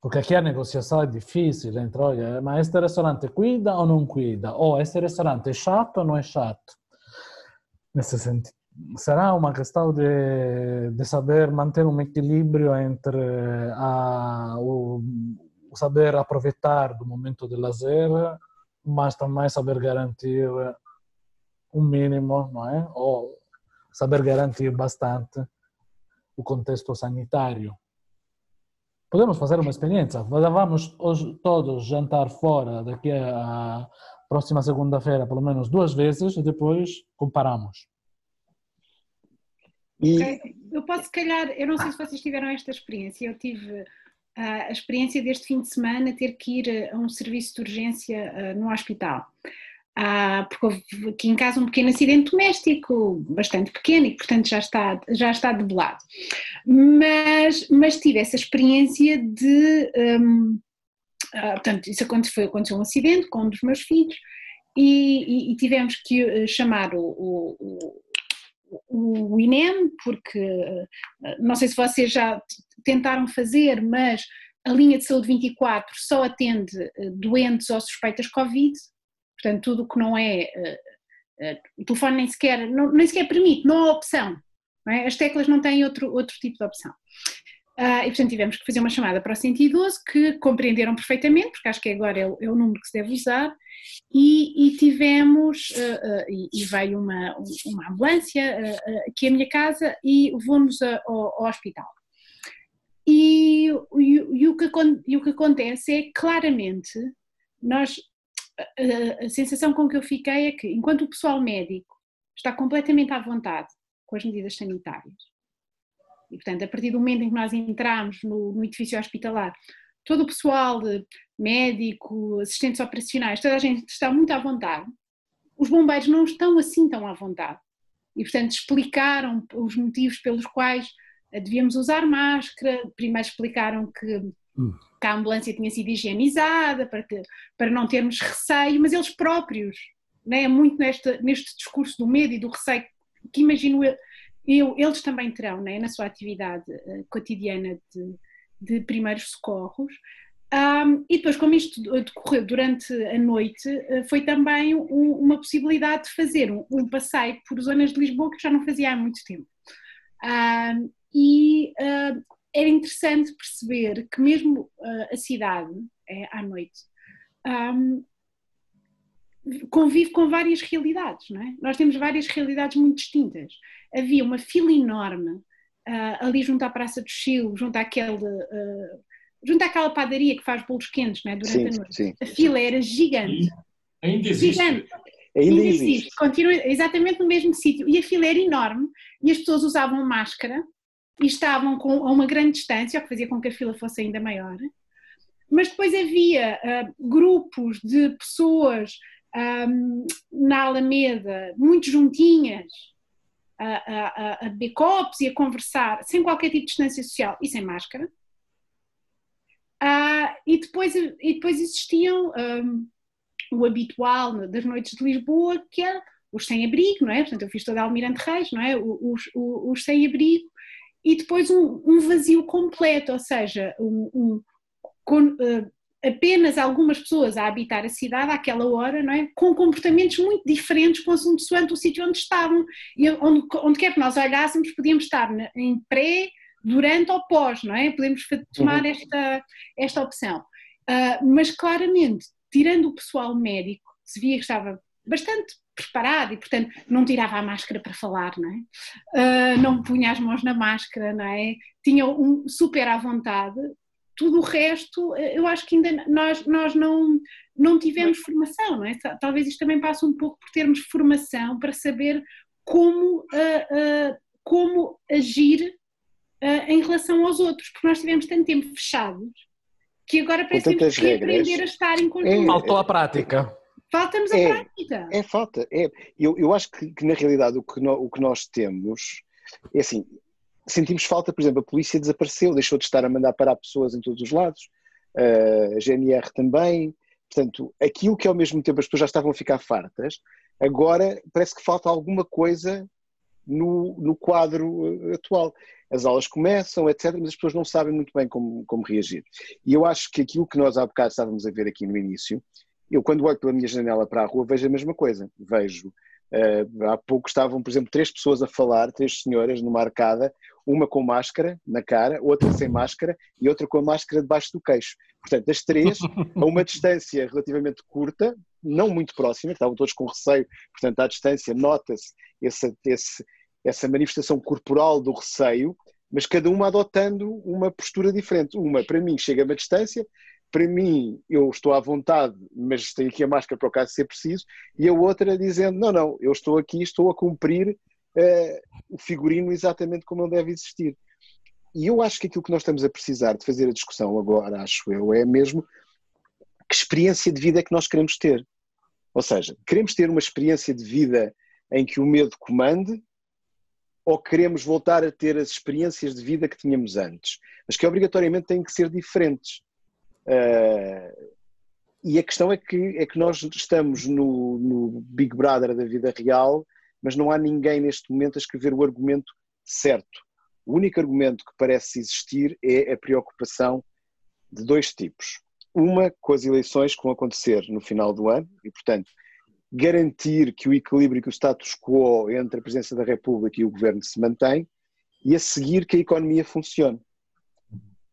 Porque aqui a negociação é difícil, entra, olha, mas este restaurante cuida ou não cuida? Ou este restaurante é chato ou não é chato? Nesse sentido será uma questão de, de saber manter um equilíbrio entre a, o, o saber aproveitar do momento de lazer, mas também saber garantir um mínimo, não é? Ou saber garantir bastante o contexto sanitário. Podemos fazer uma experiência. Vamos todos jantar fora daqui a próxima segunda-feira, pelo menos duas vezes, e depois comparamos. Eu posso, se calhar, eu não sei se vocês tiveram esta experiência, eu tive uh, a experiência deste fim de semana ter que ir a um serviço de urgência uh, no hospital. Uh, porque houve aqui em casa um pequeno acidente doméstico, bastante pequeno e portanto já está, já está debelado. Mas, mas tive essa experiência de. Um, uh, portanto, isso aconteceu, aconteceu um acidente com um dos meus filhos e, e, e tivemos que chamar o, o o INEM, porque eh, não sei se vocês já tentaram fazer, mas a linha de saúde 24 só atende eh, doentes ou suspeitas Covid, portanto tudo o que não é, eh, o telefone nem sequer, nem sequer permite, não há opção, não é? as teclas não têm outro, outro tipo de opção. Uh, e portanto tivemos que fazer uma chamada para o 112 que compreenderam perfeitamente, porque acho que agora é o, é o número que se deve usar, e, e tivemos, uh, uh, e, e, veio uma, uma ambulância aqui à minha casa e levou-nos ao, ao, hospital. E, e, e, o que, e o que acontece é claramente, nós, a, a sensação com que eu fiquei é que enquanto o pessoal médico está completamente à vontade com as medidas sanitárias, e, portanto, a partir do momento em que nós entramos no, no edifício hospitalar, todo o pessoal, médico, assistentes operacionais, toda a gente está muito à vontade. Os bombeiros não estão assim tão à vontade. E, portanto, explicaram os motivos pelos quais devíamos usar máscara. Primeiro explicaram que, hum. que a ambulância tinha sido higienizada para, que, para não termos receio, mas eles próprios, né, muito neste, neste discurso do medo e do receio, que imagino eu, eu, eles também terão né, na sua atividade uh, cotidiana de, de primeiros socorros. Um, e depois, como isto decorreu durante a noite, uh, foi também um, uma possibilidade de fazer um, um, passeio por zonas de Lisboa que já não fazia há muito tempo. E era interessante perceber que mesmo uh, a cidade, é, à noite, convive com várias realidades, não é? Nós temos várias realidades muito distintas. Havia uma fila enorme uh, ali junto à Praça do Chile, junto àquele, uh, junto àquela padaria que faz bolos quentes, não é? Durante sim, a noite. Sim, a fila era gigante. Ainda existe. Gigante. Ainda, Ainda existe. existe. Continua exatamente no mesmo sítio. E a fila era enorme e as pessoas usavam máscara e estavam com, a uma grande distância, o que fazia com que a fila fosse ainda maior. Mas depois havia uh, grupos de pessoas um, na Alameda, muito juntinhas, a, a, a copos e a conversar, sem qualquer tipo de distância social e sem máscara. Uh, e, depois, e depois existiam um, o habitual das noites de Lisboa, que é os sem-abrigo, não é? Portanto, eu fiz toda a Almirante Reis, não é? Os, os, os sem-abrigo, e depois um, um, vazio completo, ou seja, um, um com, uh, apenas algumas pessoas a habitar a cidade àquela hora, não é? Com comportamentos muito diferentes consoante o sítio onde estavam. E onde, onde quer que nós olhássemos, podíamos estar em pré, durante ou pós, não é? Podemos tomar uhum. esta, esta opção. Uh, mas claramente, tirando o pessoal médico, se via que estava bastante preparado e, portanto, não tirava a máscara para falar, não é? Uh, não punha as mãos na máscara, não é? Tinha um super à vontade, tudo o resto, eh, eu acho que ainda nós, nós não, não tivemos formação, não é? Talvez isto também passe um pouco por termos formação para saber como, uh, uh, como agir uh, em relação aos outros, porque nós tivemos tanto tempo fechados que agora parece que aprender a estar em conjunto. É, Faltou a prática. Falta-nos a é, prática. É falta. É. Eu, eu acho que, que na realidade o que, no, o que nós temos é assim, sentimos falta, por exemplo, a polícia desapareceu, deixou de estar a mandar parar pessoas em todos os lados, a GNR também. Portanto, aquilo que ao mesmo tempo as pessoas já estavam a ficar fartas, agora parece que falta alguma coisa no, no quadro atual. As aulas começam, etc., mas as pessoas não sabem muito bem como, como reagir. E eu acho que aquilo que nós há bocado estávamos a ver aqui no início, eu quando olho pela minha janela para a rua vejo a mesma coisa. Vejo Uh, há pouco estavam, por exemplo, três pessoas a falar, três senhoras numa arcada, uma com máscara na cara, outra sem máscara e outra com a máscara debaixo do queixo. Portanto, das três, a uma distância relativamente curta, não muito próxima, estavam todos com receio, portanto, à distância nota-se esse, esse, essa manifestação corporal do receio, mas cada uma adotando uma postura diferente. Uma, para mim, chega a uma distância, para mim, eu estou à vontade, mas tenho aqui a máscara para o caso ser preciso, e a outra dizendo, não, não, eu estou aqui, estou a cumprir uh, o figurino exatamente como ele deve existir. E eu acho que aquilo que nós estamos a precisar de fazer a discussão agora, acho eu, é mesmo que experiência de vida é que nós queremos ter. Ou seja, queremos ter uma experiência de vida em que o medo comande ou queremos voltar a ter as experiências de vida que tínhamos antes, mas que obrigatoriamente têm que ser diferentes. Uh, e a questão é que, é que nós estamos no, no, Big Brother da vida real, mas não há ninguém neste momento a escrever o argumento certo. O único argumento que parece existir é a preocupação de dois tipos. Uma com as eleições que vão acontecer no final do ano, e portanto, garantir que o equilíbrio, que o status quo entre a Presidência da República e o Governo se mantém, e a seguir que a economia funcione.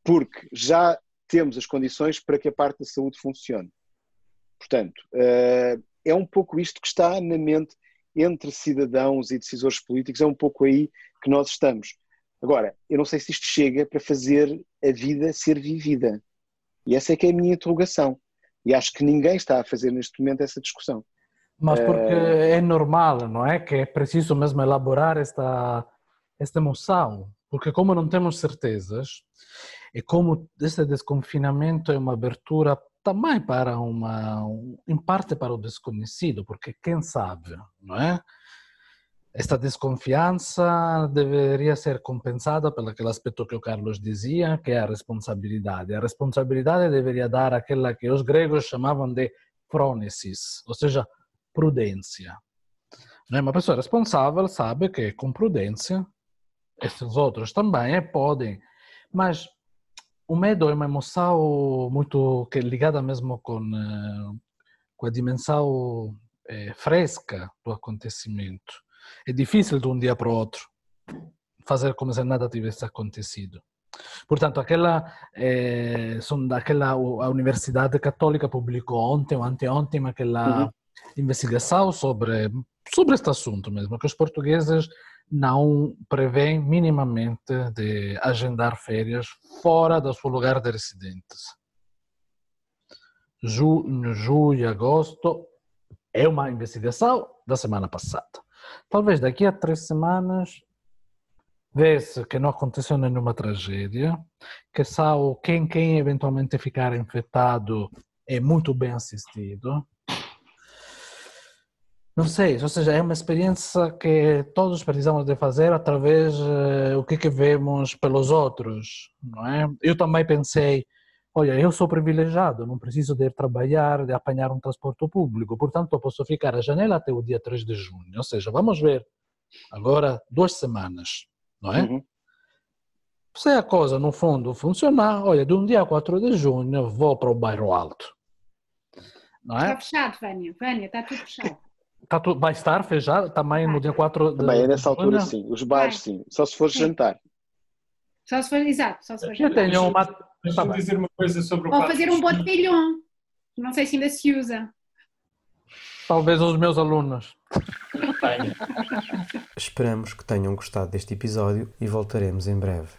Porque já temos as condições para que a parte da saúde funcione. Portanto, eh, é um pouco isto que está na mente entre cidadãos e decisores políticos, é um pouco aí que nós estamos. Agora, eu não sei se isto chega para fazer a vida ser vivida. E essa é que é a minha interrogação. E acho que ninguém está a fazer neste momento essa discussão. Mas porque é, é normal, não é? Que é preciso mesmo elaborar esta, esta emoção. Porque como não temos certezas, e como esse desconfinamento é uma abertura também para uma, em parte para o desconhecido, porque quem sabe, não é? Esta desconfiança deveria ser compensada pelo aquele aspecto que o Carlos dizia, que é a responsabilidade. A responsabilidade deveria dar aquela que os gregos chamavam de phronesis, ou seja, prudência. Uma pessoa responsável sabe que com prudência, esses outros também podem, mas o medo é uma emoção muito que é ligada mesmo com, eh, com a dimensão é, fresca do acontecimento. É difícil de um dia para o outro fazer como se nada tivesse acontecido. Portanto, aquela, é, são daquela, a Universidade Católica publicou ontem ou anteontem aquela uhum. Investigação sobre, sobre este assunto mesmo, que os portugueses não prevê minimamente de agendar férias fora do seu lugar de residência. Junho, julho, agosto é uma investigação da semana passada. Talvez daqui a três semanas vê-se que não aconteceu nenhuma tragédia, que só quem, quem eventualmente ficar infectado é muito bem assistido, não sei, ou seja, é uma experiência que todos precisamos de fazer através uh, o que, que vemos pelos outros, não é? Eu também pensei, olha, eu sou privilegiado, não preciso de ir trabalhar, de apanhar um transporte público, portanto eu posso ficar à janela até o dia 3 de junho, ou seja, vamos ver, agora duas semanas, não é? Uhum. Se a coisa no fundo funcionar, olha, de um dia a 4 de junho vou para o bairro alto. Não é? Está fechado, Vânia, Vânia, está tudo fechado. Tá tu, vai estar fechado também no dia 4 de Também é nessa altura, sim. Os bares, sim. Só se for sim. jantar. Só se for, exato, só se for jantar. Eu tenho uma... Deixa-me tá dizer uma coisa sobre o Ou fazer um botelhão. Não sei se ainda se usa. Talvez os meus alunos. Esperamos que tenham gostado deste episódio e voltaremos em breve.